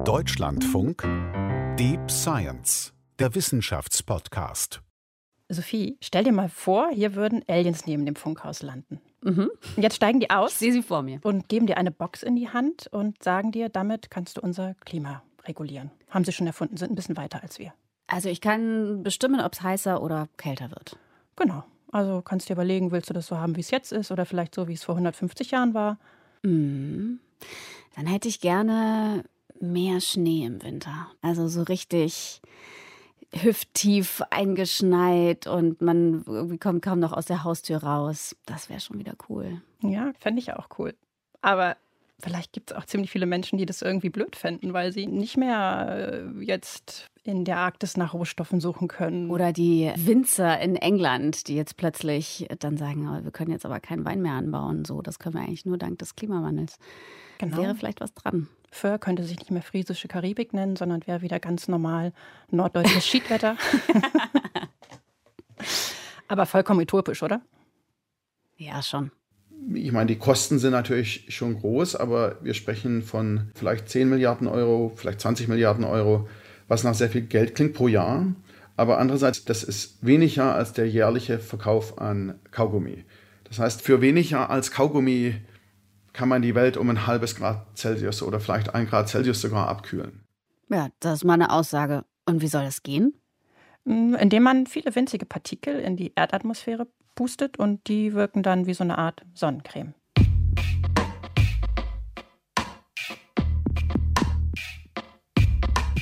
Deutschlandfunk Deep Science, der Wissenschaftspodcast. Sophie, stell dir mal vor, hier würden Aliens neben dem Funkhaus landen. Mhm. Jetzt steigen die aus. Ich sehe sie vor mir. Und geben dir eine Box in die Hand und sagen dir, damit kannst du unser Klima regulieren. Haben sie schon erfunden, sind ein bisschen weiter als wir. Also ich kann bestimmen, ob es heißer oder kälter wird. Genau. Also kannst du dir überlegen, willst du das so haben, wie es jetzt ist oder vielleicht so, wie es vor 150 Jahren war? Mhm. Dann hätte ich gerne mehr Schnee im Winter. Also so richtig hüfttief eingeschneit und man irgendwie kommt kaum noch aus der Haustür raus. Das wäre schon wieder cool. Ja, fände ich auch cool. Aber vielleicht gibt es auch ziemlich viele Menschen, die das irgendwie blöd fänden, weil sie nicht mehr äh, jetzt in der Arktis nach Rohstoffen suchen können. Oder die Winzer in England, die jetzt plötzlich dann sagen, oh, wir können jetzt aber keinen Wein mehr anbauen. So, das können wir eigentlich nur dank des Klimawandels. Genau. Wäre vielleicht was dran. Föhr könnte sich nicht mehr friesische Karibik nennen, sondern wäre wieder ganz normal norddeutsches Schiedwetter. Aber vollkommen utopisch, oder? Ja, schon. Ich meine, die Kosten sind natürlich schon groß, aber wir sprechen von vielleicht 10 Milliarden Euro, vielleicht 20 Milliarden Euro, was nach sehr viel Geld klingt pro Jahr. Aber andererseits, das ist weniger als der jährliche Verkauf an Kaugummi. Das heißt, für weniger als Kaugummi kann man die Welt um ein halbes Grad Celsius oder vielleicht ein Grad Celsius sogar abkühlen. Ja, das ist meine Aussage. Und wie soll das gehen? Mm, indem man viele winzige Partikel in die Erdatmosphäre pustet und die wirken dann wie so eine Art Sonnencreme.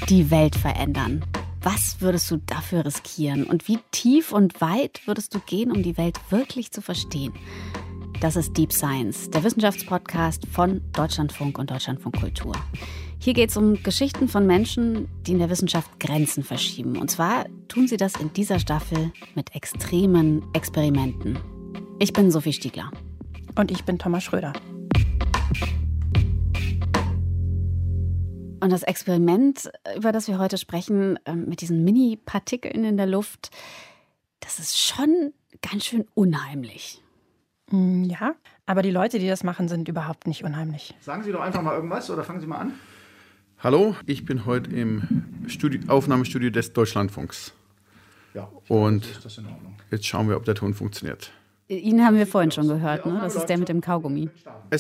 Die Welt verändern. Was würdest du dafür riskieren? Und wie tief und weit würdest du gehen, um die Welt wirklich zu verstehen? Das ist Deep Science, der Wissenschaftspodcast von Deutschlandfunk und Deutschlandfunk Kultur. Hier geht es um Geschichten von Menschen, die in der Wissenschaft Grenzen verschieben. Und zwar tun sie das in dieser Staffel mit extremen Experimenten. Ich bin Sophie Stiegler. Und ich bin Thomas Schröder. Und das Experiment, über das wir heute sprechen, ähm, mit diesen Mini-Partikeln in der Luft, das ist schon ganz schön unheimlich. Mm, ja, aber die Leute, die das machen, sind überhaupt nicht unheimlich. Sagen Sie doch einfach mal irgendwas oder fangen Sie mal an. Hallo, ich bin heute im Studio, Aufnahmestudio des Deutschlandfunks. Ja, und jetzt schauen wir, ob der Ton funktioniert. Ihn haben wir vorhin schon gehört, ne? Das ist der mit dem Kaugummi.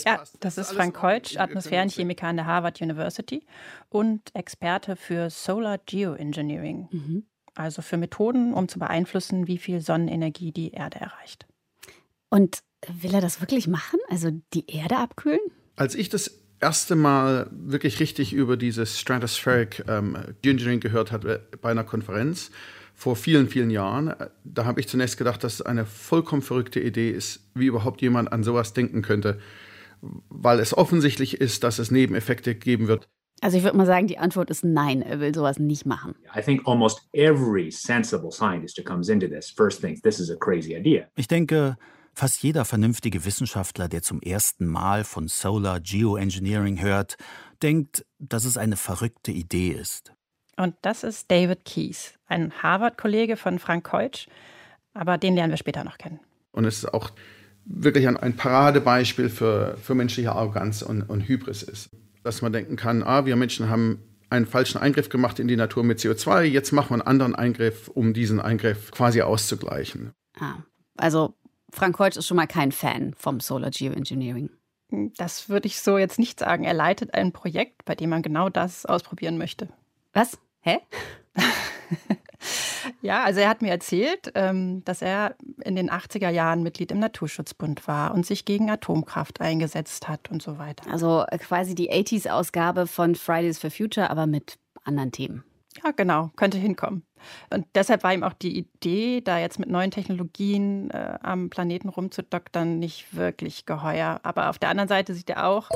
Ja, das ist Frank Keutsch, Atmosphärenchemiker an der Harvard University und Experte für Solar Geoengineering. Mhm. Also für Methoden, um zu beeinflussen, wie viel Sonnenenergie die Erde erreicht. Und Will er das wirklich machen? Also die Erde abkühlen? Als ich das erste Mal wirklich richtig über dieses Stratospheric ähm, Geoengineering gehört habe bei einer Konferenz vor vielen, vielen Jahren, äh, da habe ich zunächst gedacht, dass es eine vollkommen verrückte Idee ist, wie überhaupt jemand an sowas denken könnte, weil es offensichtlich ist, dass es Nebeneffekte geben wird. Also ich würde mal sagen, die Antwort ist nein, er will sowas nicht machen. I think almost every sensible scientist who comes into this first thinks this is a crazy idea. Ich denke, Fast jeder vernünftige Wissenschaftler, der zum ersten Mal von Solar Geoengineering hört, denkt, dass es eine verrückte Idee ist. Und das ist David Keyes, ein Harvard-Kollege von Frank Keutsch, aber den lernen wir später noch kennen. Und es ist auch wirklich ein, ein Paradebeispiel für, für menschliche Arroganz und, und Hybris ist. Dass man denken kann, ah, wir Menschen haben einen falschen Eingriff gemacht in die Natur mit CO2, jetzt machen wir einen anderen Eingriff, um diesen Eingriff quasi auszugleichen. Ah, also Frank Holz ist schon mal kein Fan vom Solar Geoengineering. Das würde ich so jetzt nicht sagen. Er leitet ein Projekt, bei dem man genau das ausprobieren möchte. Was? Hä? ja, also er hat mir erzählt, ähm, dass er in den 80er Jahren Mitglied im Naturschutzbund war und sich gegen Atomkraft eingesetzt hat und so weiter. Also quasi die 80s-Ausgabe von Fridays for Future, aber mit anderen Themen. Ja, genau, könnte hinkommen. Und deshalb war ihm auch die Idee, da jetzt mit neuen Technologien äh, am Planeten rumzudoktern, nicht wirklich geheuer. Aber auf der anderen Seite sieht er auch,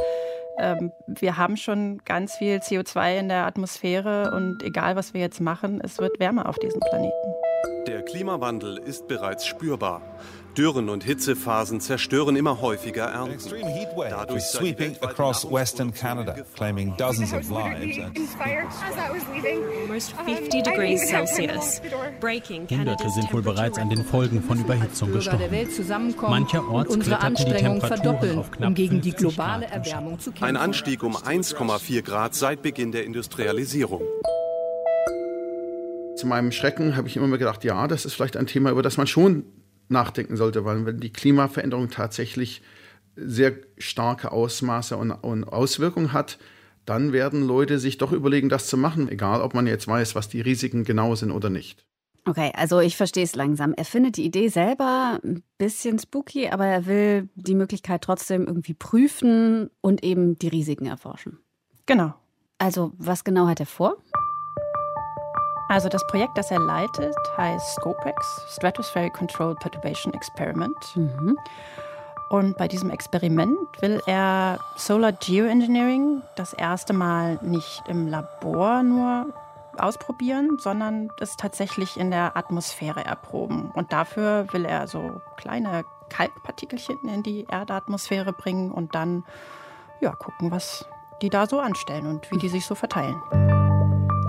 ähm, wir haben schon ganz viel CO2 in der Atmosphäre und egal was wir jetzt machen, es wird wärmer auf diesem Planeten. Der Klimawandel ist bereits spürbar. Dürren und Hitzephasen zerstören immer häufiger Ernten. Dadurch sweeping across western Canada, claiming dozens of lives. Hunderte sind wohl bereits an den Folgen von Überhitzung gestorben. Mancherorts kletterten die Temperaturen auf knapp um gegen die globale Erwärmung zu kämpfen. Ein Anstieg um 1,4 Grad seit Beginn der Industrialisierung. Zu meinem Schrecken habe ich immer gedacht, ja, das ist vielleicht ein Thema, über das man schon nachdenken sollte, weil wenn die Klimaveränderung tatsächlich sehr starke Ausmaße und, und Auswirkungen hat, dann werden Leute sich doch überlegen, das zu machen, egal ob man jetzt weiß, was die Risiken genau sind oder nicht. Okay, also ich verstehe es langsam. Er findet die Idee selber ein bisschen spooky, aber er will die Möglichkeit trotzdem irgendwie prüfen und eben die Risiken erforschen. Genau. Also was genau hat er vor? Also das Projekt, das er leitet, heißt SCOPEX, Stratospheric Controlled Perturbation Experiment. Mhm. Und bei diesem Experiment will er Solar Geoengineering das erste Mal nicht im Labor nur ausprobieren, sondern es tatsächlich in der Atmosphäre erproben. Und dafür will er so kleine Kalkpartikelchen in die Erdatmosphäre bringen und dann ja, gucken, was die da so anstellen und wie die sich so verteilen.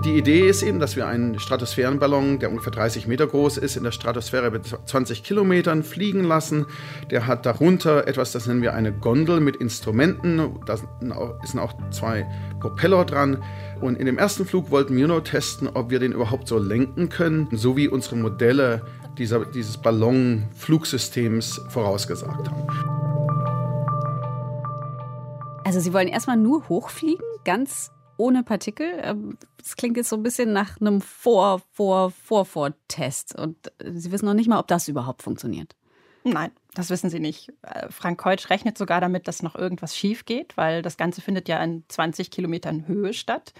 Die Idee ist eben, dass wir einen Stratosphärenballon, der ungefähr 30 Meter groß ist, in der Stratosphäre mit 20 Kilometern fliegen lassen. Der hat darunter etwas, das nennen wir eine Gondel mit Instrumenten. Da sind auch zwei Propeller dran. Und in dem ersten Flug wollten wir nur testen, ob wir den überhaupt so lenken können, so wie unsere Modelle dieser, dieses Ballonflugsystems vorausgesagt haben. Also Sie wollen erstmal nur hochfliegen, ganz ohne Partikel. Ähm, das klingt jetzt so ein bisschen nach einem Vor-, Vor-, Vor-Vor-Test. Und äh, Sie wissen noch nicht mal, ob das überhaupt funktioniert. Nein, das wissen Sie nicht. Äh, Frank Keutsch rechnet sogar damit, dass noch irgendwas schief geht, weil das Ganze findet ja in 20 Kilometern Höhe statt.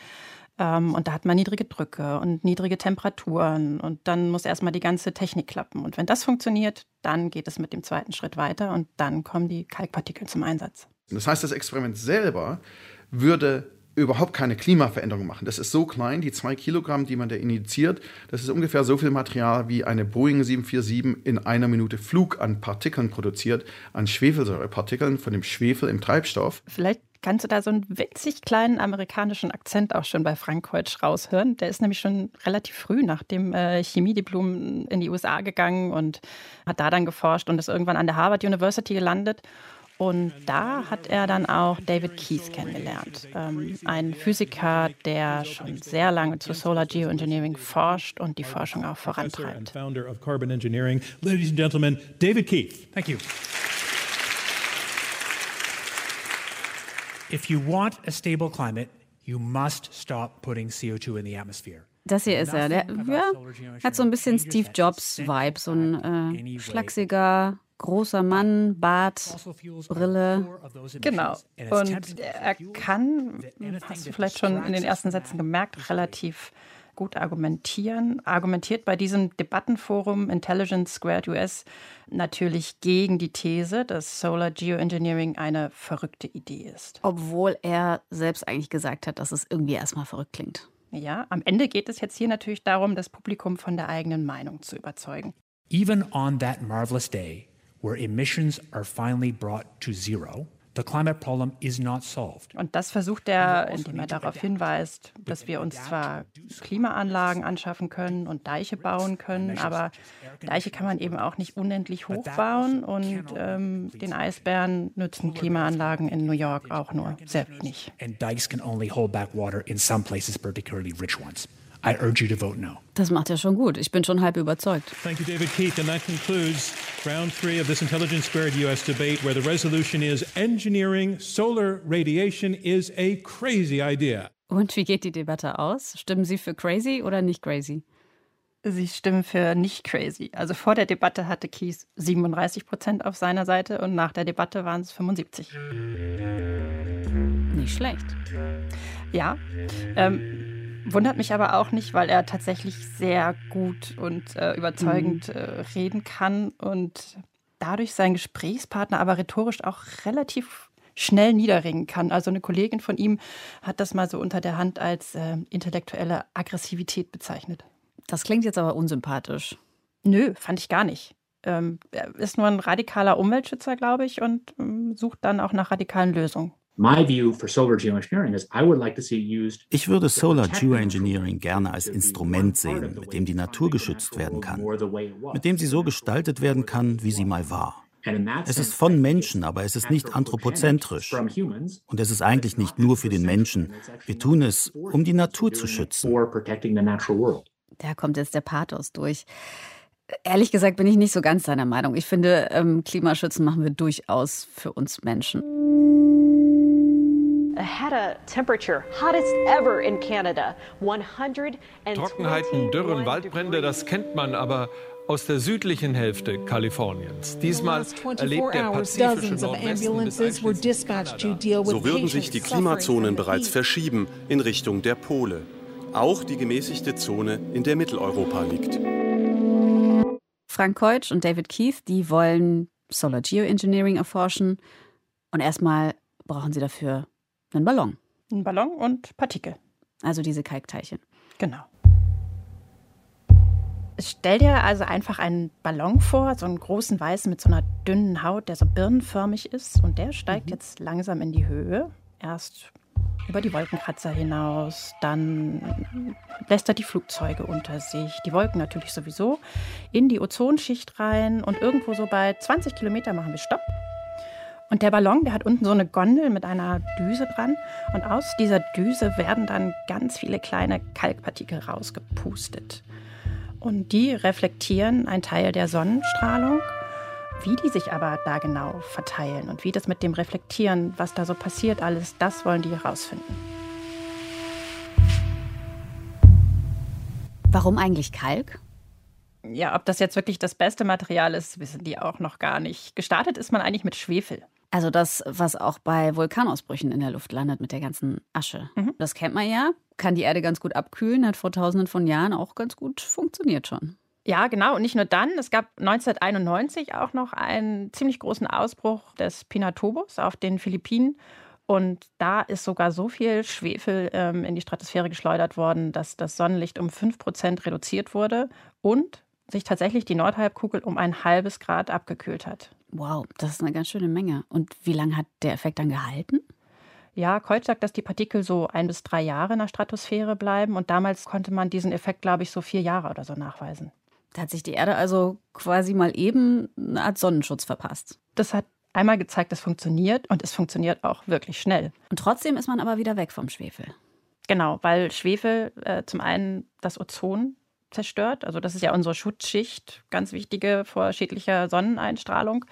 Ähm, und da hat man niedrige Drücke und niedrige Temperaturen. Und dann muss erstmal die ganze Technik klappen. Und wenn das funktioniert, dann geht es mit dem zweiten Schritt weiter und dann kommen die Kalkpartikel zum Einsatz. Das heißt, das Experiment selber würde überhaupt keine Klimaveränderung machen. Das ist so klein, die zwei Kilogramm, die man da injiziert, das ist ungefähr so viel Material, wie eine Boeing 747 in einer Minute Flug an Partikeln produziert, an Schwefelsäurepartikeln von dem Schwefel im Treibstoff. Vielleicht kannst du da so einen winzig kleinen amerikanischen Akzent auch schon bei Frank Keutsch raushören. Der ist nämlich schon relativ früh nach dem äh, Chemiediplom in die USA gegangen und hat da dann geforscht und ist irgendwann an der Harvard University gelandet. Und da hat er dann auch David Keyes kennengelernt, ähm, ein Physiker, der schon sehr lange zu Solar Geoengineering forscht und die Forschung auch vorantreibt. Founder of carbon engineering, ladies and gentlemen, David Keith. Thank you. If you want a stable climate, you must stop putting CO2 in the atmosphere. Das hier ist er. Der ja, hat so ein bisschen Steve Jobs-Vibe, so ein äh, schlachsiger, großer Mann, Bart, Brille. Genau. Und er kann, hast du vielleicht schon in den ersten Sätzen gemerkt, relativ gut argumentieren. Argumentiert bei diesem Debattenforum Intelligence Squared US natürlich gegen die These, dass Solar Geoengineering eine verrückte Idee ist. Obwohl er selbst eigentlich gesagt hat, dass es irgendwie erstmal verrückt klingt. Ja, am Ende geht es jetzt hier natürlich darum, das Publikum von der eigenen Meinung zu überzeugen. Even on that marvelous day, where emissions are finally brought to zero, The climate problem is not solved. Und das versucht er, also indem er darauf hinweist, dass wir uns zwar Klimaanlagen anschaffen können und Deiche bauen können, aber Deiche kann man eben auch nicht unendlich hoch bauen und ähm, den Eisbären nützen Klimaanlagen in New York auch nur sehr wenig. And dikes can only hold back water in some places, particularly rich ones. I urge you to vote no. Das macht er schon gut. Ich bin schon halb überzeugt. Thank you, David Keith. And that concludes round three of this Intelligence Squared US debate, where the resolution is engineering solar radiation is a crazy idea. Und wie geht die Debatte aus? Stimmen Sie für crazy oder nicht crazy? Sie stimmen für nicht crazy. Also vor der Debatte hatte Kies 37 Prozent auf seiner Seite und nach der Debatte waren es 75. Nicht schlecht. Ja. Ähm, Wundert mich aber auch nicht, weil er tatsächlich sehr gut und äh, überzeugend mhm. äh, reden kann und dadurch seinen Gesprächspartner aber rhetorisch auch relativ schnell niederringen kann. Also eine Kollegin von ihm hat das mal so unter der Hand als äh, intellektuelle Aggressivität bezeichnet. Das klingt jetzt aber unsympathisch. Nö, fand ich gar nicht. ähm, er ist nur ein radikaler Umweltschützer, glaube ich, und ähm, sucht dann auch nach radikalen Lösungen. Ich würde Solar Geoengineering gerne als Instrument sehen, mit dem die Natur geschützt werden kann, mit dem sie so gestaltet werden kann, wie sie mal war. Es ist von Menschen, aber es ist nicht anthropozentrisch. Und es ist eigentlich nicht nur für den Menschen. Wir tun es, um die Natur zu schützen. Da kommt jetzt der Pathos durch. Ehrlich gesagt bin ich nicht so ganz seiner Meinung. Ich finde, ähm, Klimaschützen machen wir durchaus für uns Menschen. Trockenheiten, Dürren, Waldbrände, das kennt man, aber aus der südlichen Hälfte Kaliforniens. Diesmal erlebt der pazifische Nordwesten So würden sich die Klimazonen bereits verschieben in Richtung der Pole. Auch die gemäßigte Zone, in der Mitteleuropa liegt. Frank Keutsch und David Keith, die wollen Solar Geoengineering erforschen. Und erstmal brauchen sie dafür einen Ballon. Ein Ballon und Partikel. Also diese Kalkteilchen. Genau. Stell dir also einfach einen Ballon vor, so einen großen weißen mit so einer dünnen Haut, der so birnenförmig ist. Und der steigt mhm. jetzt langsam in die Höhe. Erst über die Wolkenkratzer hinaus, dann lässt er die Flugzeuge unter sich, die Wolken natürlich sowieso, in die Ozonschicht rein und irgendwo so bei 20 Kilometer machen wir Stopp. Und der Ballon, der hat unten so eine Gondel mit einer Düse dran. Und aus dieser Düse werden dann ganz viele kleine Kalkpartikel rausgepustet. Und die reflektieren einen Teil der Sonnenstrahlung. Wie die sich aber da genau verteilen und wie das mit dem Reflektieren, was da so passiert, alles, das wollen die herausfinden. Warum eigentlich Kalk? Ja, ob das jetzt wirklich das beste Material ist, wissen die auch noch gar nicht. Gestartet ist man eigentlich mit Schwefel. Also das, was auch bei Vulkanausbrüchen in der Luft landet mit der ganzen Asche. Mhm. Das kennt man ja. Kann die Erde ganz gut abkühlen, hat vor tausenden von Jahren auch ganz gut funktioniert schon. Ja, genau. Und nicht nur dann. Es gab 1991 auch noch einen ziemlich großen Ausbruch des Pinatobos auf den Philippinen. Und da ist sogar so viel Schwefel ähm, in die Stratosphäre geschleudert worden, dass das Sonnenlicht um 5% reduziert wurde und sich tatsächlich die Nordhalbkugel um ein halbes Grad abgekühlt hat. Wow, das ist eine ganz schöne Menge. Und wie lange hat der Effekt dann gehalten? Ja, Keutsch sagt, dass die Partikel so ein bis drei Jahre in der Stratosphäre bleiben. Und damals konnte man diesen Effekt, glaube ich, so vier Jahre oder so nachweisen. Da hat sich die Erde also quasi mal eben eine Art Sonnenschutz verpasst. Das hat einmal gezeigt, es funktioniert und es funktioniert auch wirklich schnell. Und trotzdem ist man aber wieder weg vom Schwefel. Genau, weil Schwefel äh, zum einen das Ozon zerstört. Also das ist ja unsere Schutzschicht, ganz wichtige vor schädlicher Sonneneinstrahlung.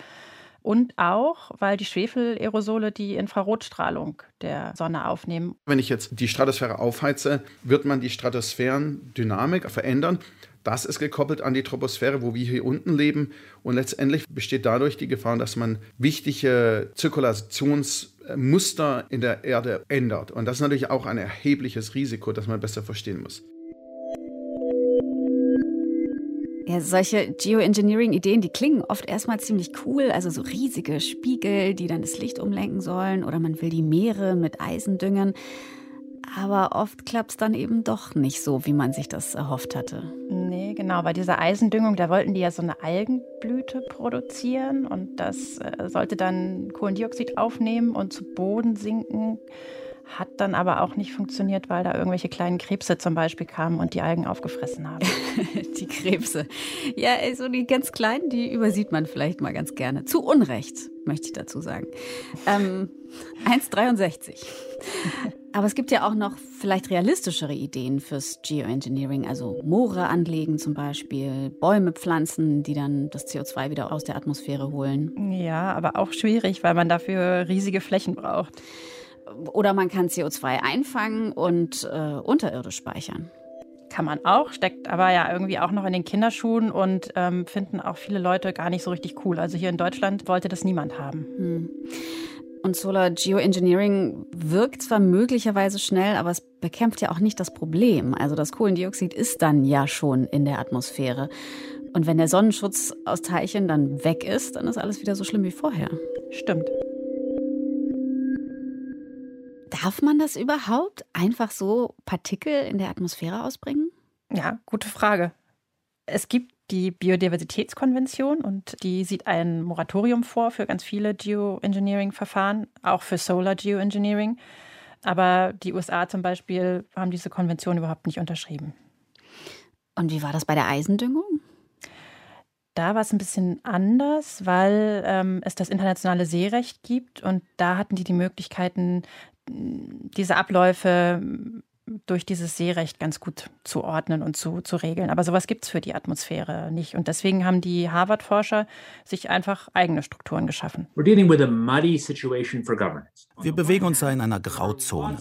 Und auch, weil die Schwefelaerosole die Infrarotstrahlung der Sonne aufnehmen. Wenn ich jetzt die Stratosphäre aufheize, wird man die Stratosphärendynamik verändern. Das ist gekoppelt an die Troposphäre, wo wir hier unten leben. Und letztendlich besteht dadurch die Gefahr, dass man wichtige Zirkulationsmuster in der Erde ändert. Und das ist natürlich auch ein erhebliches Risiko, das man besser verstehen muss. Ja, solche Geoengineering-Ideen, die klingen oft erstmal ziemlich cool, also so riesige Spiegel, die dann das Licht umlenken sollen, oder man will die Meere mit Eisen düngen. Aber oft klappt es dann eben doch nicht so, wie man sich das erhofft hatte. Nee, genau. Bei dieser Eisendüngung, da wollten die ja so eine Algenblüte produzieren und das äh, sollte dann Kohlendioxid aufnehmen und zu Boden sinken. Hat dann aber auch nicht funktioniert, weil da irgendwelche kleinen Krebse zum Beispiel kamen und die Algen aufgefressen haben. die Krebse. Ja, so also die ganz kleinen, die übersieht man vielleicht mal ganz gerne. Zu Unrecht, möchte ich dazu sagen. Ähm, 1,63. Aber es gibt ja auch noch vielleicht realistischere Ideen fürs Geoengineering, also Moore anlegen zum Beispiel, Bäume pflanzen, die dann das CO2 wieder aus der Atmosphäre holen. Ja, aber auch schwierig, weil man dafür riesige Flächen braucht. Oder man kann CO2 einfangen und äh, unterirdisch speichern. Kann man auch, steckt aber ja irgendwie auch noch in den Kinderschuhen und ähm, finden auch viele Leute gar nicht so richtig cool. Also hier in Deutschland wollte das niemand haben. Hm. Und Solar Geoengineering wirkt zwar möglicherweise schnell, aber es bekämpft ja auch nicht das Problem. Also das Kohlendioxid ist dann ja schon in der Atmosphäre. Und wenn der Sonnenschutz aus Teilchen dann weg ist, dann ist alles wieder so schlimm wie vorher. Stimmt. Darf man das überhaupt einfach so Partikel in der Atmosphäre ausbringen? Ja, gute Frage. Es gibt die Biodiversitätskonvention und die sieht ein Moratorium vor für ganz viele Geoengineering-Verfahren, auch für Solar Geoengineering. Aber die USA zum Beispiel haben diese Konvention überhaupt nicht unterschrieben. Und wie war das bei der Eisendüngung? Da war es ein bisschen anders, weil ähm, es das internationale Seerecht gibt und da hatten die die Möglichkeiten, diese Abläufe durch dieses Seerecht ganz gut zu ordnen und zu, zu regeln. Aber sowas gibt es für die Atmosphäre nicht. Und deswegen haben die Harvard-Forscher sich einfach eigene Strukturen geschaffen. Wir bewegen uns da in einer Grauzone.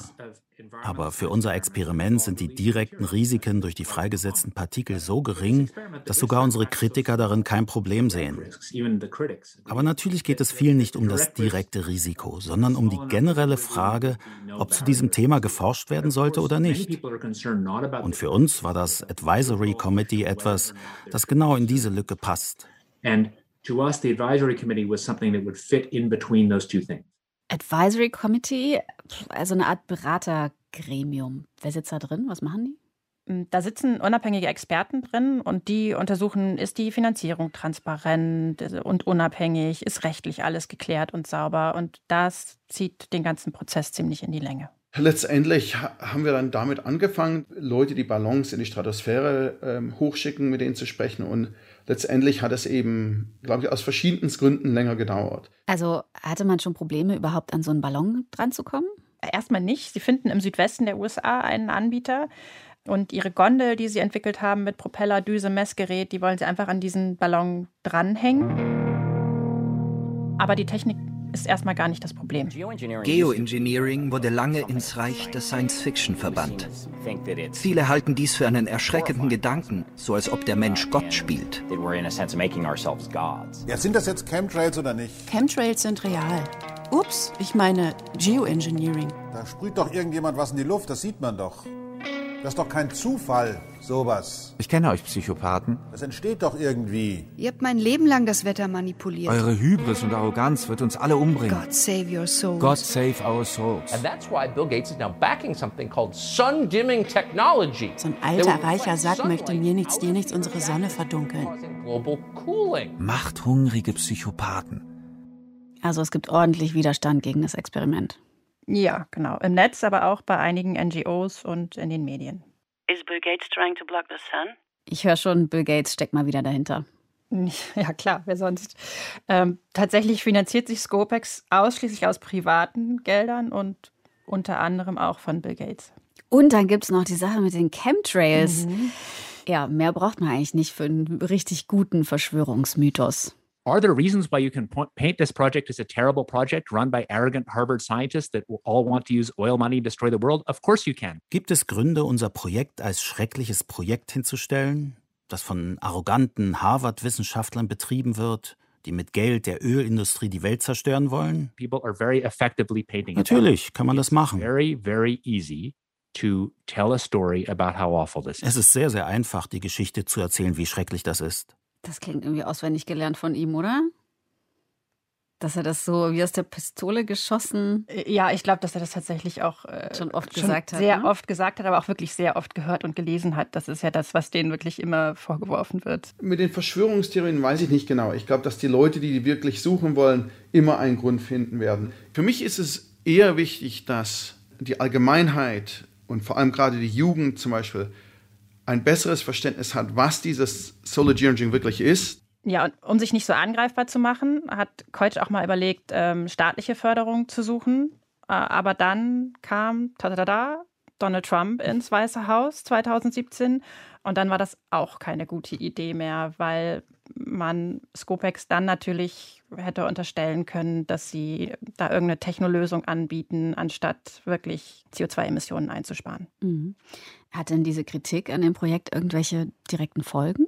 Aber für unser Experiment sind die direkten Risiken durch die freigesetzten Partikel so gering, dass sogar unsere Kritiker darin kein Problem sehen. Aber natürlich geht es vielen nicht um das direkte Risiko, sondern um die generelle Frage, ob zu diesem Thema geforscht werden sollte oder nicht. Und für uns war das Advisory Committee etwas, das genau in diese Lücke passt. And to us, the advisory committee was something that would fit in between those two things. Advisory Committee, also eine Art Beratergremium. Wer sitzt da drin? Was machen die? Hm, da sitzen unabhängige Experten drin und die untersuchen, ist die Finanzierung transparent und unabhängig, ist rechtlich alles geklärt und sauber. Und das zieht den ganzen Prozess ziemlich in die Länge. Letztendlich haben wir dann damit angefangen, Leute, die Ballons in die Stratosphäre ähm, hochschicken, mit denen zu sprechen. Und letztendlich hat es eben, glaube ich, aus verschiedenen Gründen länger gedauert. Also hatte man schon Probleme, überhaupt an so einen Ballon dran zu kommen? Erstmal nicht. Sie finden im Südwesten der USA einen Anbieter. Und ihre Gondel, die sie entwickelt haben mit Propeller, Düse, Messgerät, die wollen sie einfach an diesen Ballon dranhängen. Aber die Technik ist erstmal gar nicht das Problem. Geoengineering wurde lange ins Reich der Science Fiction verbannt. Viele halten dies für einen erschreckenden Gedanken, so als ob der Mensch Gott spielt. Ja, sind das jetzt Chemtrails oder nicht? Chemtrails sind real. Ups, ich meine Geoengineering. Da sprüht doch irgendjemand was in die Luft, das sieht man doch. Das ist doch kein Zufall, sowas. Ich kenne euch Psychopathen. Das entsteht doch irgendwie. Ihr habt mein Leben lang das Wetter manipuliert. Eure Hybris und Arroganz wird uns alle umbringen. God save your souls. God save our souls. And that's why Bill Gates is now backing something called sun dimming technology. So ein alter reicher Sack möchte mir nichts, dir nichts unsere Sonne verdunkeln. Machthungrige Psychopathen. Also es gibt ordentlich Widerstand gegen das Experiment. Ja, genau. Im Netz, aber auch bei einigen NGOs und in den Medien. Is Bill Gates trying to block the sun? Ich höre schon, Bill Gates steckt mal wieder dahinter. Ja, klar, wer sonst? Ähm, tatsächlich finanziert sich Scopex ausschließlich aus privaten Geldern und unter anderem auch von Bill Gates. Und dann gibt es noch die Sache mit den Chemtrails. Mhm. Ja, mehr braucht man eigentlich nicht für einen richtig guten Verschwörungsmythos. Are there reasons why you can paint this project as a terrible project run by arrogant Harvard scientists that all want to use oil money and destroy the world? Of course you can. Gibt es Gründe, unser Projekt als schreckliches Projekt hinzustellen, das von arroganten Harvard-Wissenschaftlern betrieben wird, die mit Geld der Ölindustrie die Welt zerstören wollen? People are very effectively painting Natürlich kann man das machen. Very, very easy to tell a story about how awful this is. Es ist sehr, sehr einfach, die Geschichte zu erzählen, wie schrecklich das ist. Das klingt irgendwie auswendig gelernt von ihm, oder? Dass er das so wie aus der Pistole geschossen. Äh, ja, ich glaube, dass er das tatsächlich auch äh, schon oft schon gesagt hat. Sehr ne? oft gesagt hat, aber auch wirklich sehr oft gehört und gelesen hat. Das ist ja das, was denen wirklich immer vorgeworfen wird. Mit den Verschwörungstheorien weiß ich nicht genau. Ich glaube, dass die Leute, die die wirklich suchen wollen, immer einen Grund finden werden. Für mich ist es eher wichtig, dass die Allgemeinheit und vor allem gerade die Jugend zum Beispiel ein besseres Verständnis hat, was dieses Solar Geoengineering wirklich ist. Ja, und um sich nicht so angreifbar zu machen, hat Keutsch auch mal überlegt, ähm, staatliche Förderung zu suchen. Äh, aber dann kam tada, Donald Trump ins Weiße Haus 2017 und dann war das auch keine gute Idee mehr, weil man Scopex dann natürlich hätte unterstellen können, dass sie da irgendeine Technolösung anbieten, anstatt wirklich CO2-Emissionen einzusparen. Mhm. Hat denn diese Kritik an dem Projekt irgendwelche direkten Folgen?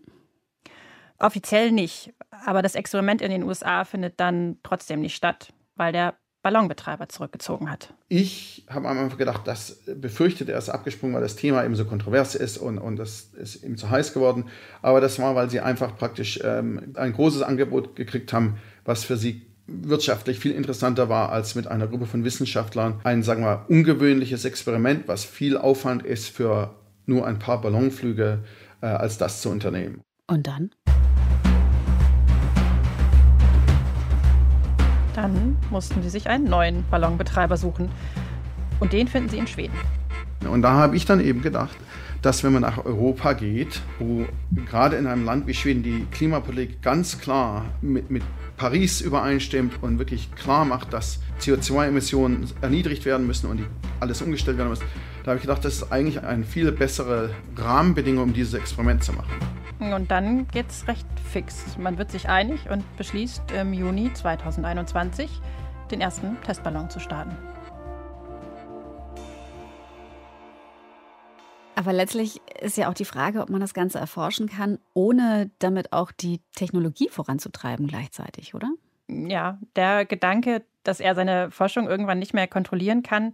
Offiziell nicht, aber das Experiment in den USA findet dann trotzdem nicht statt, weil der Ballonbetreiber zurückgezogen hat. Ich habe am Anfang gedacht, das befürchtet, er ist abgesprungen, weil das Thema eben so kontrovers ist und, und das ist ihm zu heiß geworden. Aber das war, weil sie einfach praktisch ähm, ein großes Angebot gekriegt haben, was für sie wirtschaftlich viel interessanter war als mit einer Gruppe von Wissenschaftlern. Ein, sagen wir, ungewöhnliches Experiment, was viel Aufwand ist für nur ein paar Ballonflüge, äh, als das zu unternehmen. Und dann? Dann mussten sie sich einen neuen Ballonbetreiber suchen. Und den finden sie in Schweden. Und da habe ich dann eben gedacht, dass wenn man nach Europa geht, wo gerade in einem Land wie Schweden die Klimapolitik ganz klar mit, mit Paris übereinstimmt und wirklich klar macht, dass CO2-Emissionen erniedrigt werden müssen und alles umgestellt werden muss, da habe ich gedacht, das ist eigentlich eine viel bessere Rahmenbedingung, um dieses Experiment zu machen. Und dann geht es recht fix. Man wird sich einig und beschließt im Juni 2021 den ersten Testballon zu starten. Aber letztlich ist ja auch die Frage, ob man das Ganze erforschen kann, ohne damit auch die Technologie voranzutreiben gleichzeitig, oder? Ja, der Gedanke, dass er seine Forschung irgendwann nicht mehr kontrollieren kann,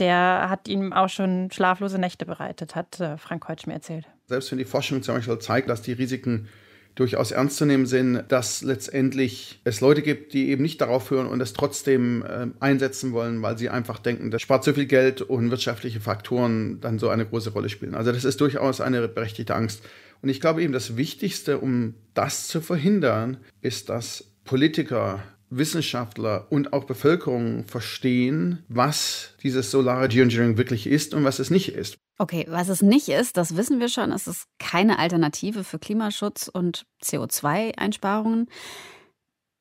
der hat ihm auch schon schlaflose Nächte bereitet, hat äh, Frank Heutsch mir erzählt. Selbst wenn die Forschung zum Beispiel zeigt, dass die Risiken durchaus ernst zu nehmen sind, dass letztendlich es Leute gibt, die eben nicht darauf hören und es trotzdem äh, einsetzen wollen, weil sie einfach denken, das spart so viel Geld und wirtschaftliche Faktoren dann so eine große Rolle spielen. Also das ist durchaus eine berechtigte Angst. Und ich glaube eben, das Wichtigste, um das zu verhindern, ist, dass Politiker Wissenschaftler und auch Bevölkerung verstehen, was dieses solare Geoengineering wirklich ist und was es nicht ist. Okay, was es nicht ist, das wissen wir schon. Es ist keine Alternative für Klimaschutz und CO2-Einsparungen.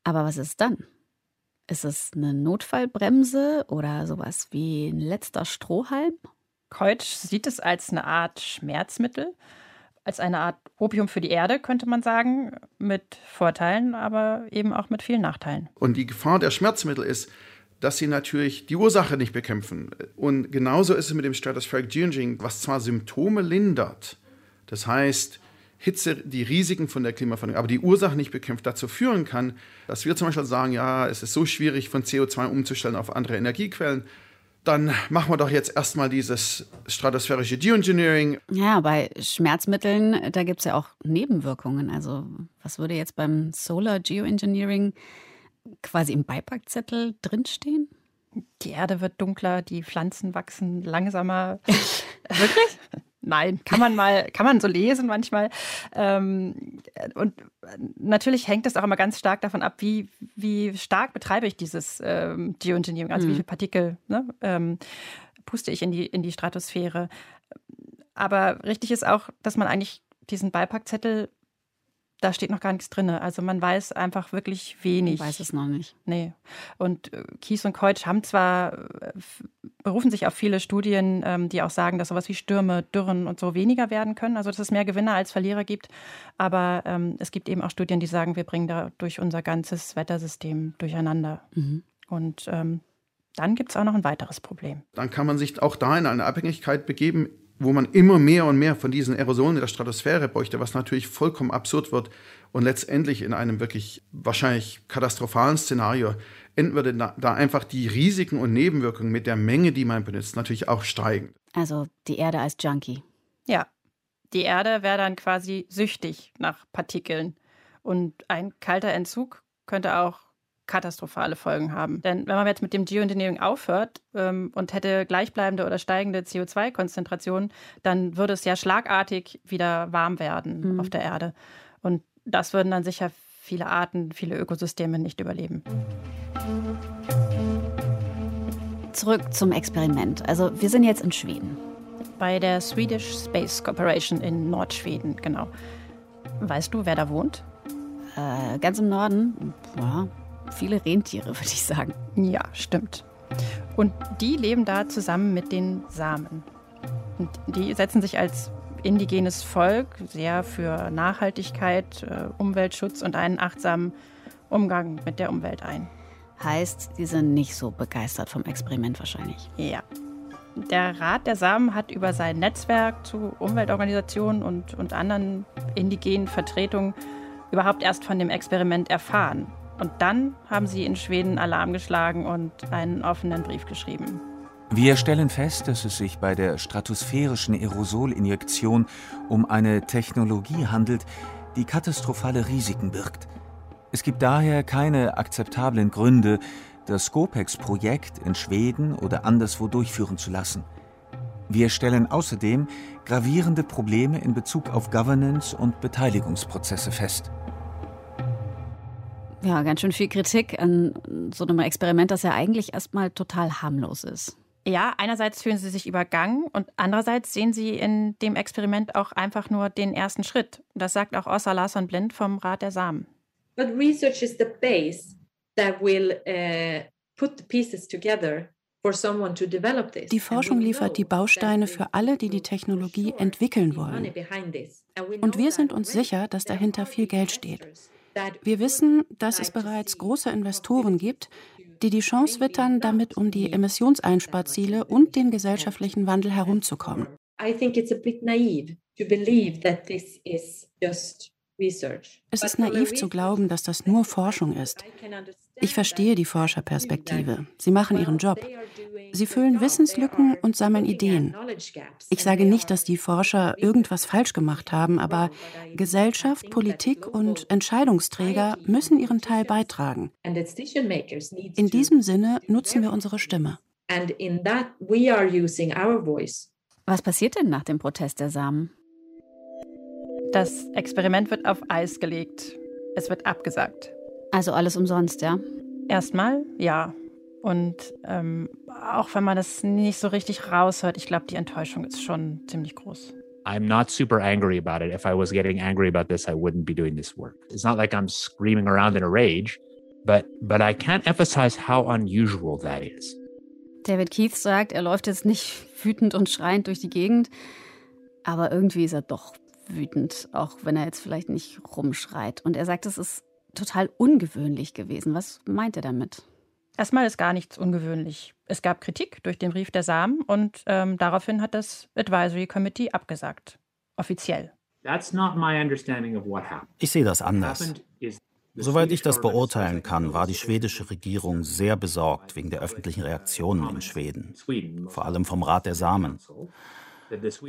Aber was ist dann? Ist es eine Notfallbremse oder sowas wie ein letzter Strohhalm? Keutsch sieht es als eine Art Schmerzmittel als eine Art Opium für die Erde, könnte man sagen, mit Vorteilen, aber eben auch mit vielen Nachteilen. Und die Gefahr der Schmerzmittel ist, dass sie natürlich die Ursache nicht bekämpfen. Und genauso ist es mit dem Stratospheric Geoengineering, was zwar Symptome lindert, das heißt, Hitze, die Risiken von der Klimaveränderung, aber die Ursache nicht bekämpft, dazu führen kann, dass wir zum Beispiel sagen, ja, es ist so schwierig, von CO2 umzustellen auf andere Energiequellen dann machen wir doch jetzt erstmal dieses stratosphärische Geoengineering. Ja, bei Schmerzmitteln, da gibt es ja auch Nebenwirkungen. Also was würde jetzt beim Solar Geoengineering quasi im Beipackzettel drinstehen? Die Erde wird dunkler, die Pflanzen wachsen langsamer. Wirklich? Nein, kann man mal, kann man so lesen manchmal. Ähm, und natürlich hängt es auch immer ganz stark davon ab, wie, wie stark betreibe ich dieses ähm, Geoengineering, also mhm. wie viele Partikel ne, ähm, puste ich in die, in die Stratosphäre. Aber richtig ist auch, dass man eigentlich diesen Beipackzettel da steht noch gar nichts drin. Also man weiß einfach wirklich wenig. Ich weiß es noch nicht. Nee. Und äh, Kies und Keutsch haben zwar, äh, berufen sich auf viele Studien, ähm, die auch sagen, dass sowas wie Stürme, Dürren und so weniger werden können. Also dass es mehr Gewinner als Verlierer gibt. Aber ähm, es gibt eben auch Studien, die sagen, wir bringen da durch unser ganzes Wettersystem durcheinander. Mhm. Und ähm, dann gibt es auch noch ein weiteres Problem. Dann kann man sich auch da in eine Abhängigkeit begeben, wo man immer mehr und mehr von diesen Erosionen in der Stratosphäre bräuchte, was natürlich vollkommen absurd wird und letztendlich in einem wirklich wahrscheinlich katastrophalen Szenario enden würde da einfach die Risiken und Nebenwirkungen mit der Menge, die man benutzt, natürlich auch steigen. Also die Erde als Junkie. Ja, die Erde wäre dann quasi süchtig nach Partikeln. Und ein kalter Entzug könnte auch katastrophale Folgen haben. Denn wenn man jetzt mit dem Geoengineering aufhört ähm, und hätte gleichbleibende oder steigende CO2-Konzentrationen, dann würde es ja schlagartig wieder warm werden mhm. auf der Erde. Und das würden dann sicher viele Arten, viele Ökosysteme nicht überleben. Zurück zum Experiment. Also wir sind jetzt in Schweden. Bei der Swedish Space Corporation in Nordschweden, genau. Weißt du, wer da wohnt? Äh, ganz im Norden? Ja, viele Rentiere, würde ich sagen. Ja, stimmt. Und die leben da zusammen mit den Samen. Und die setzen sich als indigenes Volk sehr für Nachhaltigkeit, äh, Umweltschutz und einen achtsamen Umgang mit der Umwelt ein. Heißt, die sind nicht so begeistert vom Experiment wahrscheinlich. Ja. Der Rat der Samen hat über sein Netzwerk zu Umweltorganisationen und, und anderen indigenen Vertretungen überhaupt erst von dem Experiment erfahren. Und dann haben sie in Schweden Alarm geschlagen und einen offenen Brief geschrieben. Wir stellen fest, dass es sich bei der stratosphärischen Aerosolinjektion um eine Technologie handelt, die katastrophale Risiken birgt. Es gibt daher keine akzeptablen Gründe, das Scopex-Projekt in Schweden oder anderswo durchführen zu lassen. Wir stellen außerdem gravierende Probleme in Bezug auf Governance und Beteiligungsprozesse fest. Ja, ganz schön viel Kritik an so einem Experiment, das ja eigentlich erstmal total harmlos ist. Ja, einerseits fühlen sie sich übergangen und andererseits sehen sie in dem Experiment auch einfach nur den ersten Schritt. Das sagt auch Ossa Larsson Blind vom Rat der Samen. But research is the base that will uh, put the pieces together die Forschung liefert die Bausteine für alle, die die Technologie entwickeln wollen. Und wir sind uns sicher, dass dahinter viel Geld steht. Wir wissen, dass es bereits große Investoren gibt, die die Chance wittern, damit um die Emissionseinsparziele und den gesellschaftlichen Wandel herumzukommen. Es ist naiv zu glauben, dass das nur Forschung ist. Ich verstehe die Forscherperspektive. Sie machen ihren Job. Sie füllen Wissenslücken und sammeln Ideen. Ich sage nicht, dass die Forscher irgendwas falsch gemacht haben, aber Gesellschaft, Politik und Entscheidungsträger müssen ihren Teil beitragen. In diesem Sinne nutzen wir unsere Stimme. Was passiert denn nach dem Protest der Samen? Das Experiment wird auf Eis gelegt. Es wird abgesagt. Also alles umsonst, ja? Erstmal ja. Und ähm, auch wenn man das nicht so richtig raushört, ich glaube, die Enttäuschung ist schon ziemlich groß. I'm not super angry about it. If I was getting angry about this, I wouldn't be doing this work. It's not like I'm screaming around in a rage, but but I can't emphasize how unusual that is. David Keith sagt, er läuft jetzt nicht wütend und schreiend durch die Gegend, aber irgendwie ist er doch wütend, auch wenn er jetzt vielleicht nicht rumschreit. Und er sagt, es ist total ungewöhnlich gewesen. Was meint er damit? Erstmal ist gar nichts ungewöhnlich. Es gab Kritik durch den Brief der Samen und ähm, daraufhin hat das Advisory Committee abgesagt. Offiziell. Ich sehe das anders. Soweit ich das beurteilen kann, war die schwedische Regierung sehr besorgt wegen der öffentlichen Reaktionen in Schweden, vor allem vom Rat der Samen.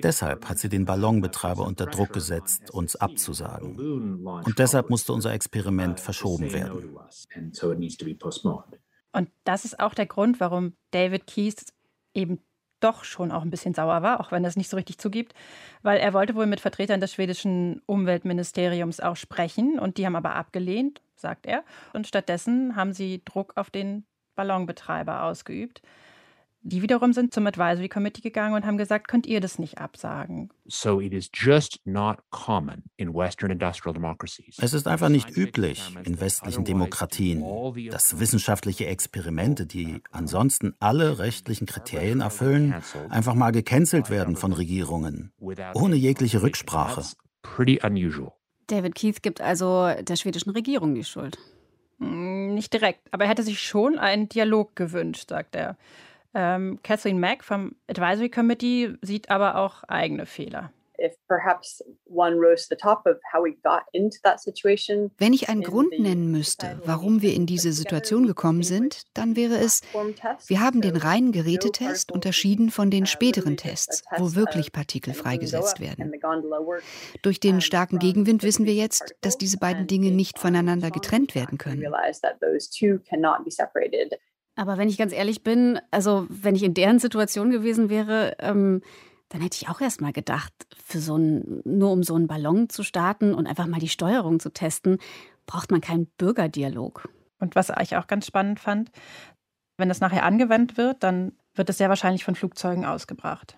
Deshalb hat sie den Ballonbetreiber unter Druck gesetzt, uns abzusagen. Und deshalb musste unser Experiment verschoben werden. Und das ist auch der Grund, warum David Keyes eben doch schon auch ein bisschen sauer war, auch wenn er es nicht so richtig zugibt, weil er wollte wohl mit Vertretern des schwedischen Umweltministeriums auch sprechen und die haben aber abgelehnt, sagt er. Und stattdessen haben sie Druck auf den Ballonbetreiber ausgeübt. Die wiederum sind zum Advisory Committee gegangen und haben gesagt, könnt ihr das nicht absagen? So it is just not common in Western industrial democracies. Es ist einfach nicht üblich in westlichen Demokratien, dass wissenschaftliche Experimente, die ansonsten alle rechtlichen Kriterien erfüllen, einfach mal gecancelt werden von Regierungen, ohne jegliche Rücksprache. Pretty unusual. David Keith gibt also der schwedischen Regierung die Schuld. Hm, nicht direkt, aber er hätte sich schon einen Dialog gewünscht, sagt er. Ähm, Kathleen Mack vom Advisory Committee sieht aber auch eigene Fehler. Wenn ich einen Grund nennen müsste, warum wir in diese Situation gekommen sind, dann wäre es, wir haben den reinen Gerätetest unterschieden von den späteren Tests, wo wirklich Partikel freigesetzt werden. Durch den starken Gegenwind wissen wir jetzt, dass diese beiden Dinge nicht voneinander getrennt werden können. Aber wenn ich ganz ehrlich bin, also wenn ich in deren Situation gewesen wäre, ähm, dann hätte ich auch erst mal gedacht, für so ein, nur um so einen Ballon zu starten und einfach mal die Steuerung zu testen, braucht man keinen Bürgerdialog. Und was ich auch ganz spannend fand, wenn das nachher angewendet wird, dann wird es sehr wahrscheinlich von Flugzeugen ausgebracht.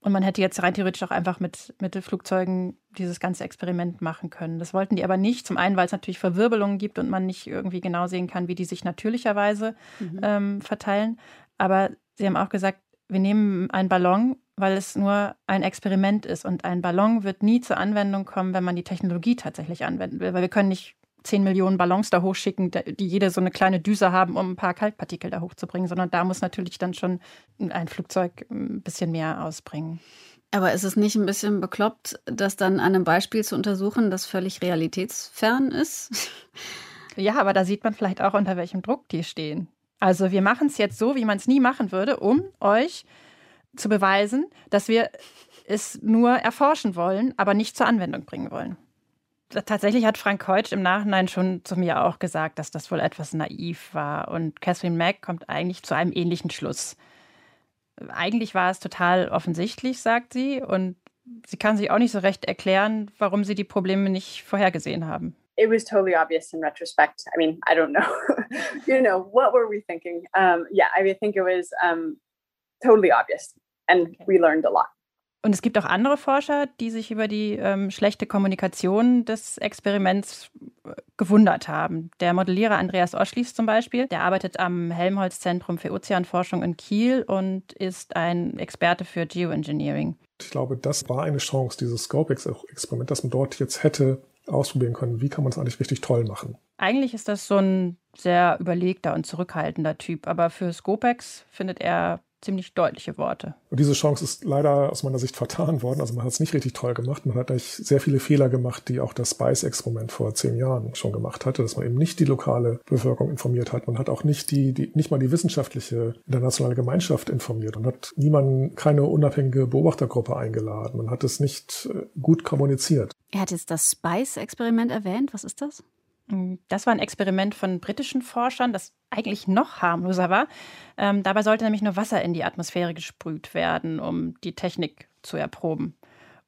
Und man hätte jetzt rein theoretisch auch einfach mit, mit Flugzeugen dieses ganze Experiment machen können. Das wollten die aber nicht. Zum einen, weil es natürlich Verwirbelungen gibt und man nicht irgendwie genau sehen kann, wie die sich natürlicherweise mhm. ähm, verteilen. Aber sie haben auch gesagt, wir nehmen einen Ballon, weil es nur ein Experiment ist. Und ein Ballon wird nie zur Anwendung kommen, wenn man die Technologie tatsächlich anwenden will. Weil wir können nicht 10 Millionen Ballons da hochschicken, die jede so eine kleine Düse haben, um ein paar Kaltpartikel da hochzubringen, sondern da muss natürlich dann schon ein Flugzeug ein bisschen mehr ausbringen. Aber ist es nicht ein bisschen bekloppt, das dann an einem Beispiel zu untersuchen, das völlig realitätsfern ist? Ja, aber da sieht man vielleicht auch, unter welchem Druck die stehen. Also wir machen es jetzt so, wie man es nie machen würde, um euch zu beweisen, dass wir es nur erforschen wollen, aber nicht zur Anwendung bringen wollen. Tatsächlich hat Frank Heutsch im Nachhinein schon zu mir auch gesagt, dass das wohl etwas naiv war. Und Catherine Mack kommt eigentlich zu einem ähnlichen Schluss. Eigentlich war es total offensichtlich, sagt sie, und sie kann sich auch nicht so recht erklären, warum sie die Probleme nicht vorhergesehen haben. it was totally obvious in retrospect. I mean, I don't know, you know, what were we thinking? Um, yeah, I think it was um, totally obvious, and okay. we learned a lot. Und es gibt auch andere Forscher, die sich über die ähm, schlechte Kommunikation des Experiments äh, gewundert haben. Der Modellierer Andreas Oschlies zum Beispiel, der arbeitet am Helmholtz-Zentrum für Ozeanforschung in Kiel und ist ein Experte für Geoengineering. Ich glaube, das war eine Chance, dieses Scopex-Experiment, dass man dort jetzt hätte ausprobieren können, wie kann man es eigentlich richtig toll machen. Eigentlich ist das so ein sehr überlegter und zurückhaltender Typ, aber für Scopex findet er ziemlich deutliche Worte. Und diese Chance ist leider aus meiner Sicht vertan worden. Also man hat es nicht richtig toll gemacht. Man hat eigentlich sehr viele Fehler gemacht, die auch das Spice-Experiment vor zehn Jahren schon gemacht hatte, dass man eben nicht die lokale Bevölkerung informiert hat. Man hat auch nicht die, die nicht mal die wissenschaftliche internationale Gemeinschaft informiert und hat niemanden, keine unabhängige Beobachtergruppe eingeladen. Man hat es nicht äh, gut kommuniziert. Er hat jetzt das Spice-Experiment erwähnt. Was ist das? Mm, das war ein Experiment von britischen Forschern, das eigentlich noch harmloser war. Ähm, dabei sollte nämlich nur Wasser in die Atmosphäre gesprüht werden, um die Technik zu erproben.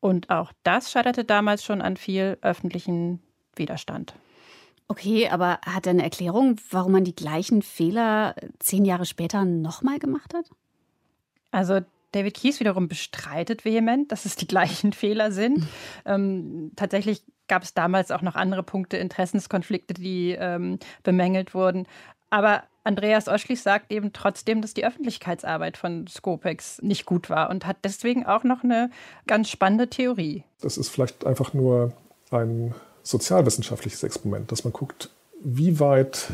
Und auch das scheiterte damals schon an viel öffentlichen Widerstand. Okay, aber hat er eine Erklärung, warum man die gleichen Fehler zehn Jahre später nochmal gemacht hat? Also David Keyes wiederum bestreitet vehement, dass es die gleichen Fehler sind. Ähm, tatsächlich gab es damals auch noch andere Punkte, Interessenskonflikte, die ähm, bemängelt wurden. Aber Andreas Oschlich sagt eben trotzdem, dass die Öffentlichkeitsarbeit von Scopex nicht gut war und hat deswegen auch noch eine ganz spannende Theorie. Das ist vielleicht einfach nur ein sozialwissenschaftliches Experiment, dass man guckt, wie weit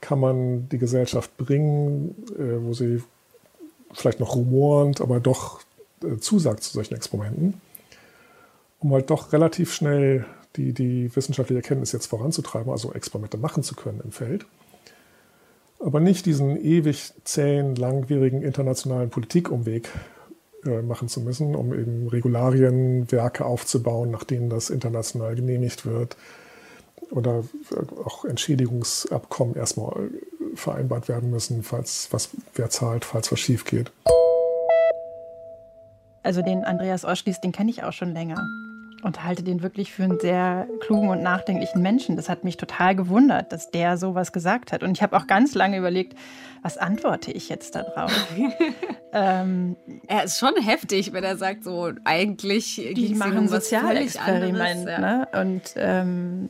kann man die Gesellschaft bringen, äh, wo sie vielleicht noch rumorend, aber doch äh, zusagt zu solchen Experimenten um halt doch relativ schnell die, die wissenschaftliche Erkenntnis jetzt voranzutreiben, also Experimente machen zu können im Feld. Aber nicht diesen ewig zähen, langwierigen internationalen Politikumweg äh, machen zu müssen, um eben Regularien, Werke aufzubauen, nach denen das international genehmigt wird. Oder auch Entschädigungsabkommen erstmal vereinbart werden müssen, falls was wer zahlt, falls was schief geht. Also den Andreas Oschlies, den kenne ich auch schon länger und halte den wirklich für einen sehr klugen und nachdenklichen Menschen. Das hat mich total gewundert, dass der sowas gesagt hat. Und ich habe auch ganz lange überlegt, was antworte ich jetzt darauf? ähm, er ist schon heftig, wenn er sagt, so eigentlich die machen ein Sozialexperiment. Ja. Ne? Und ähm,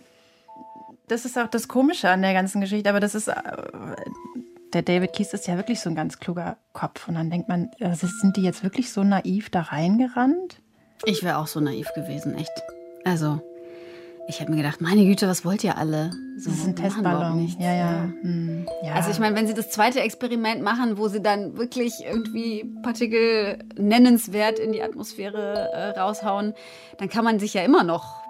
das ist auch das Komische an der ganzen Geschichte. Aber das ist äh, der David Keys ist ja wirklich so ein ganz kluger Kopf. Und dann denkt man, sind die jetzt wirklich so naiv da reingerannt? Ich wäre auch so naiv gewesen, echt. Also, ich habe mir gedacht, meine Güte, was wollt ihr alle? So, das ist ein Testballon. Ja, ja. Ja. Hm. ja. Also ich meine, wenn sie das zweite Experiment machen, wo sie dann wirklich irgendwie Partikel nennenswert in die Atmosphäre äh, raushauen, dann kann man sich ja immer noch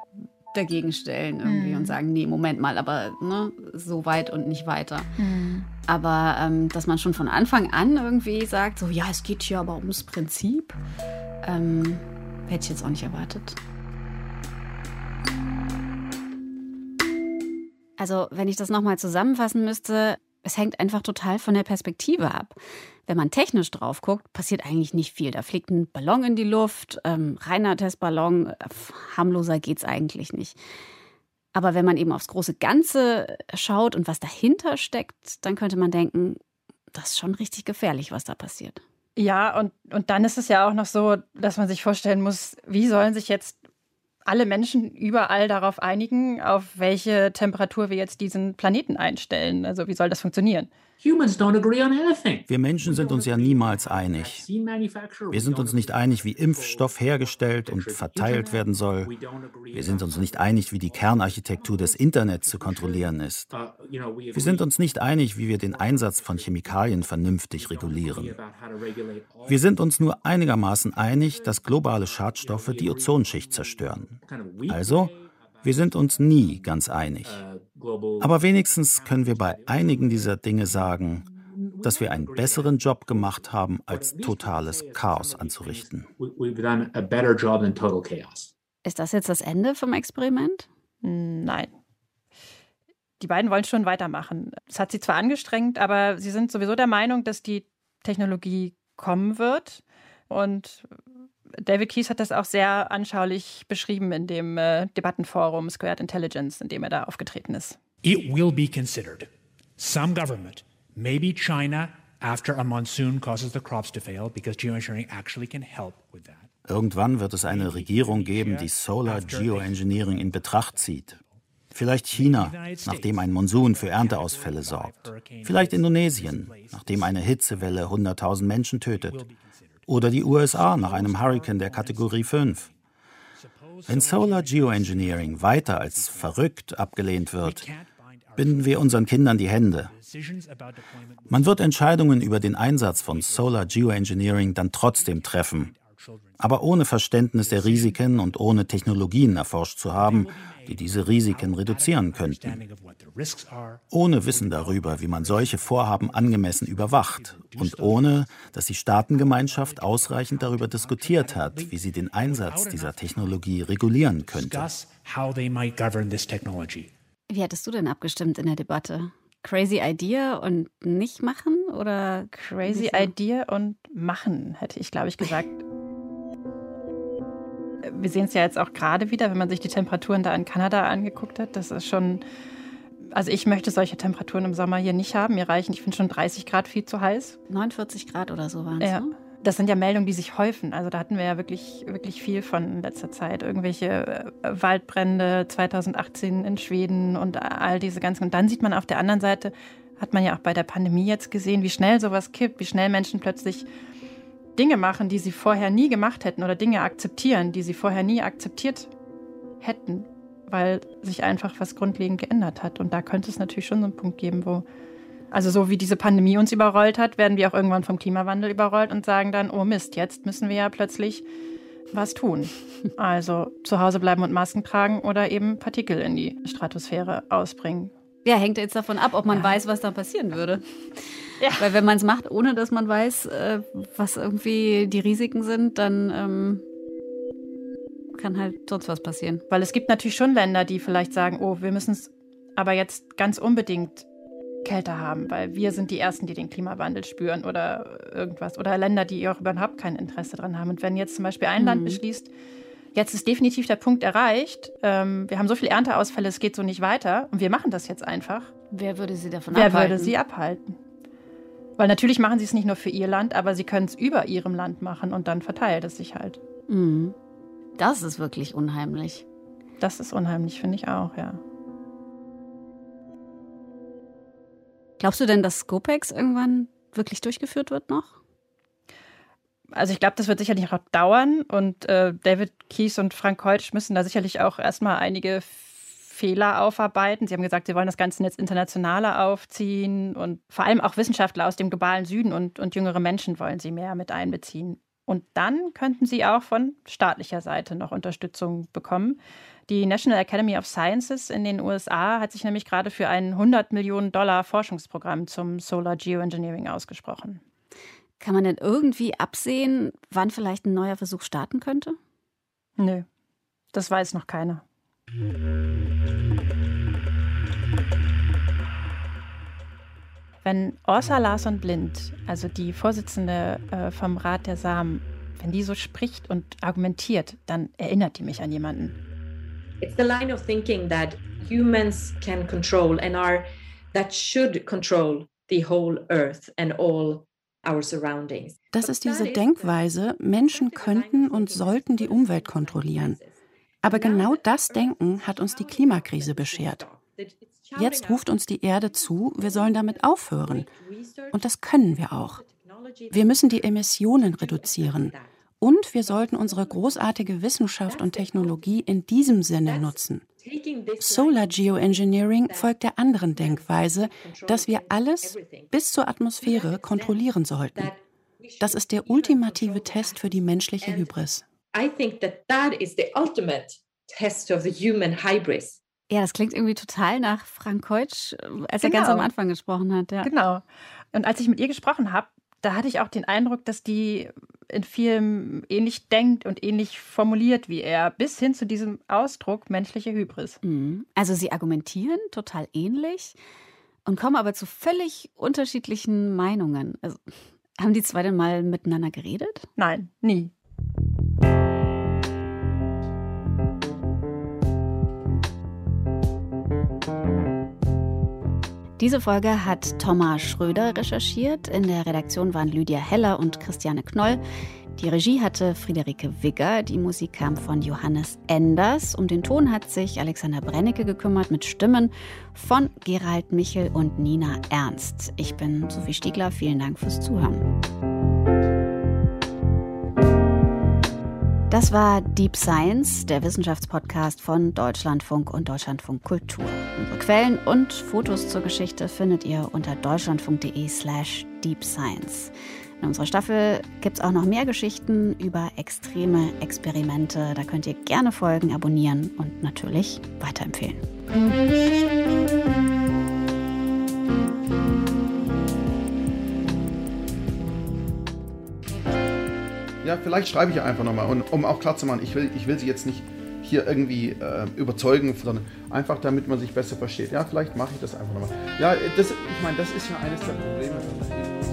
dagegen stellen irgendwie hm. und sagen, nee, Moment mal, aber ne, so weit und nicht weiter. Hm. Aber ähm, dass man schon von Anfang an irgendwie sagt, so ja, es geht hier aber ums Prinzip. Ähm, Hätte ich jetzt auch nicht erwartet. Also, wenn ich das nochmal zusammenfassen müsste, es hängt einfach total von der Perspektive ab. Wenn man technisch drauf guckt, passiert eigentlich nicht viel. Da fliegt ein Ballon in die Luft, ähm, reiner Testballon, harmloser geht's eigentlich nicht. Aber wenn man eben aufs große Ganze schaut und was dahinter steckt, dann könnte man denken, das ist schon richtig gefährlich, was da passiert. Ja, und, und dann ist es ja auch noch so, dass man sich vorstellen muss, wie sollen sich jetzt alle Menschen überall darauf einigen, auf welche Temperatur wir jetzt diesen Planeten einstellen. Also wie soll das funktionieren? Wir Menschen sind uns ja niemals einig. Wir sind uns nicht einig, wie Impfstoff hergestellt und verteilt werden soll. Wir sind uns nicht einig, wie die Kernarchitektur des Internets zu kontrollieren ist. Wir sind uns nicht einig, wie wir den Einsatz von Chemikalien vernünftig regulieren. Wir sind uns nur einigermaßen einig, dass globale Schadstoffe die Ozonschicht zerstören. Also, wir sind uns nie ganz einig. Aber wenigstens können wir bei einigen dieser Dinge sagen, dass wir einen besseren Job gemacht haben, als totales Chaos anzurichten. Ist das jetzt das Ende vom Experiment? Nein. Die beiden wollen schon weitermachen. Es hat sie zwar angestrengt, aber sie sind sowieso der Meinung, dass die Technologie kommen wird. Und David Keyes hat das auch sehr anschaulich beschrieben in dem äh, Debattenforum Squared Intelligence, in dem er da aufgetreten ist. It will be considered. Some government, maybe China, after a monsoon causes the crops to fail, because geoengineering actually can help with that. Irgendwann wird es eine Regierung geben, die Solar Geoengineering in Betracht zieht. Vielleicht China, nachdem ein Monsun für Ernteausfälle sorgt. Vielleicht Indonesien, nachdem eine Hitzewelle 100.000 Menschen tötet. Oder die USA nach einem Hurrikan der Kategorie 5. Wenn Solar Geoengineering weiter als verrückt abgelehnt wird, binden wir unseren Kindern die Hände. Man wird Entscheidungen über den Einsatz von Solar Geoengineering dann trotzdem treffen, aber ohne Verständnis der Risiken und ohne Technologien erforscht zu haben, die diese Risiken reduzieren könnten, ohne Wissen darüber, wie man solche Vorhaben angemessen überwacht und ohne, dass die Staatengemeinschaft ausreichend darüber diskutiert hat, wie sie den Einsatz dieser Technologie regulieren könnte. Wie hättest du denn abgestimmt in der Debatte? Crazy Idea und nicht machen oder Crazy Idea und machen, hätte ich, glaube ich, gesagt wir sehen es ja jetzt auch gerade wieder, wenn man sich die Temperaturen da in Kanada angeguckt hat. Das ist schon, also ich möchte solche Temperaturen im Sommer hier nicht haben. Mir reichen, ich finde schon 30 Grad viel zu heiß. 49 Grad oder so waren es. Ja. Ne? Das sind ja Meldungen, die sich häufen. Also da hatten wir ja wirklich, wirklich viel von in letzter Zeit. Irgendwelche äh, Waldbrände 2018 in Schweden und all diese ganzen. Und dann sieht man auf der anderen Seite, hat man ja auch bei der Pandemie jetzt gesehen, wie schnell sowas kippt, wie schnell Menschen plötzlich Dinge machen, die sie vorher nie gemacht hätten oder Dinge akzeptieren, die sie vorher nie akzeptiert hätten, weil sich einfach was grundlegend geändert hat. Und da könnte es natürlich schon so einen Punkt geben, wo, also so wie diese Pandemie uns überrollt hat, werden wir auch irgendwann vom Klimawandel überrollt und sagen dann, oh Mist, jetzt müssen wir ja plötzlich was tun. Also zu Hause bleiben und Masken tragen oder eben Partikel in die Stratosphäre ausbringen. Ja, hängt jetzt davon ab, ob man ja. weiß, was da passieren würde. Ja. Weil wenn man es macht, ohne dass man weiß, äh, was irgendwie die Risiken sind, dann ähm, kann halt sonst was passieren. Weil es gibt natürlich schon Länder, die vielleicht sagen, oh, wir müssen es aber jetzt ganz unbedingt kälter haben, weil wir sind die Ersten, die den Klimawandel spüren oder irgendwas. Oder Länder, die auch überhaupt kein Interesse daran haben. Und wenn jetzt zum Beispiel ein mhm. Land beschließt, jetzt ist definitiv der Punkt erreicht, ähm, wir haben so viele Ernteausfälle, es geht so nicht weiter und wir machen das jetzt einfach. Wer würde sie davon Wer abhalten? Wer würde sie abhalten? Weil natürlich machen sie es nicht nur für ihr Land, aber sie können es über ihrem Land machen und dann verteilt es sich halt. Mhm. Das ist wirklich unheimlich. Das ist unheimlich, finde ich auch, ja. Glaubst du denn, dass Scopex irgendwann wirklich durchgeführt wird noch? Also ich glaube, das wird sicherlich auch dauern und äh, David Kies und Frank Keutsch müssen da sicherlich auch erstmal einige Fehler aufarbeiten. Sie haben gesagt, Sie wollen das Ganze jetzt internationaler aufziehen und vor allem auch Wissenschaftler aus dem globalen Süden und, und jüngere Menschen wollen Sie mehr mit einbeziehen. Und dann könnten Sie auch von staatlicher Seite noch Unterstützung bekommen. Die National Academy of Sciences in den USA hat sich nämlich gerade für ein 100 Millionen Dollar Forschungsprogramm zum Solar Geoengineering ausgesprochen. Kann man denn irgendwie absehen, wann vielleicht ein neuer Versuch starten könnte? Nö, das weiß noch keiner. Wenn Orsa Larsson Blind, also die Vorsitzende äh, vom Rat der Samen, wenn die so spricht und argumentiert, dann erinnert die mich an jemanden. It's the line of thinking that humans can control and are that should control the whole earth and all our surroundings. Das ist diese Denkweise, Menschen könnten und sollten die Umwelt kontrollieren. Aber genau das Denken hat uns die Klimakrise beschert. Jetzt ruft uns die Erde zu, wir sollen damit aufhören. Und das können wir auch. Wir müssen die Emissionen reduzieren. Und wir sollten unsere großartige Wissenschaft und Technologie in diesem Sinne nutzen. Solar Geoengineering folgt der anderen Denkweise, dass wir alles bis zur Atmosphäre kontrollieren sollten. Das ist der ultimative Test für die menschliche Hybris. I think that that is the ultimate test of the human hybris. Ja, das klingt irgendwie total nach Frank Keutsch, äh, als genau. er ganz am genau. Anfang gesprochen hat. Ja. Genau. Und als ich mit ihr gesprochen habe, da hatte ich auch den Eindruck, dass die in vielem ähnlich denkt und ähnlich formuliert wie er, bis hin zu diesem Ausdruck menschliche Hybris. Mhm. Also sie argumentieren total ähnlich und kommen aber zu völlig unterschiedlichen Meinungen. Also, haben die zwei denn mal miteinander geredet? Nein, nie. Diese Folge hat Thomas Schröder recherchiert. In der Redaktion waren Lydia Heller und Christiane Knoll. Die Regie hatte Friederike Wigger, die Musik kam von Johannes Enders. Um den Ton hat sich Alexander Brennecke gekümmert mit Stimmen von Gerald Michel und Nina Ernst. Ich bin Sophie Stiegler, vielen Dank fürs Zuhören. Das war Deep Science, der Wissenschaftspodcast von Deutschlandfunk und Deutschlandfunk Kultur. Unsere Quellen und Fotos zur Geschichte findet ihr unter deutschlandfunk.de/slash deep science. In unserer Staffel gibt es auch noch mehr Geschichten über extreme Experimente. Da könnt ihr gerne folgen, abonnieren und natürlich weiterempfehlen. Ja, vielleicht schreibe ich einfach nochmal, und, um auch klar zu machen, ich will, ich will sie jetzt nicht hier irgendwie äh, überzeugen, sondern einfach damit man sich besser versteht. Ja, vielleicht mache ich das einfach nochmal. Ja, das, ich meine, das ist ja eines der Probleme.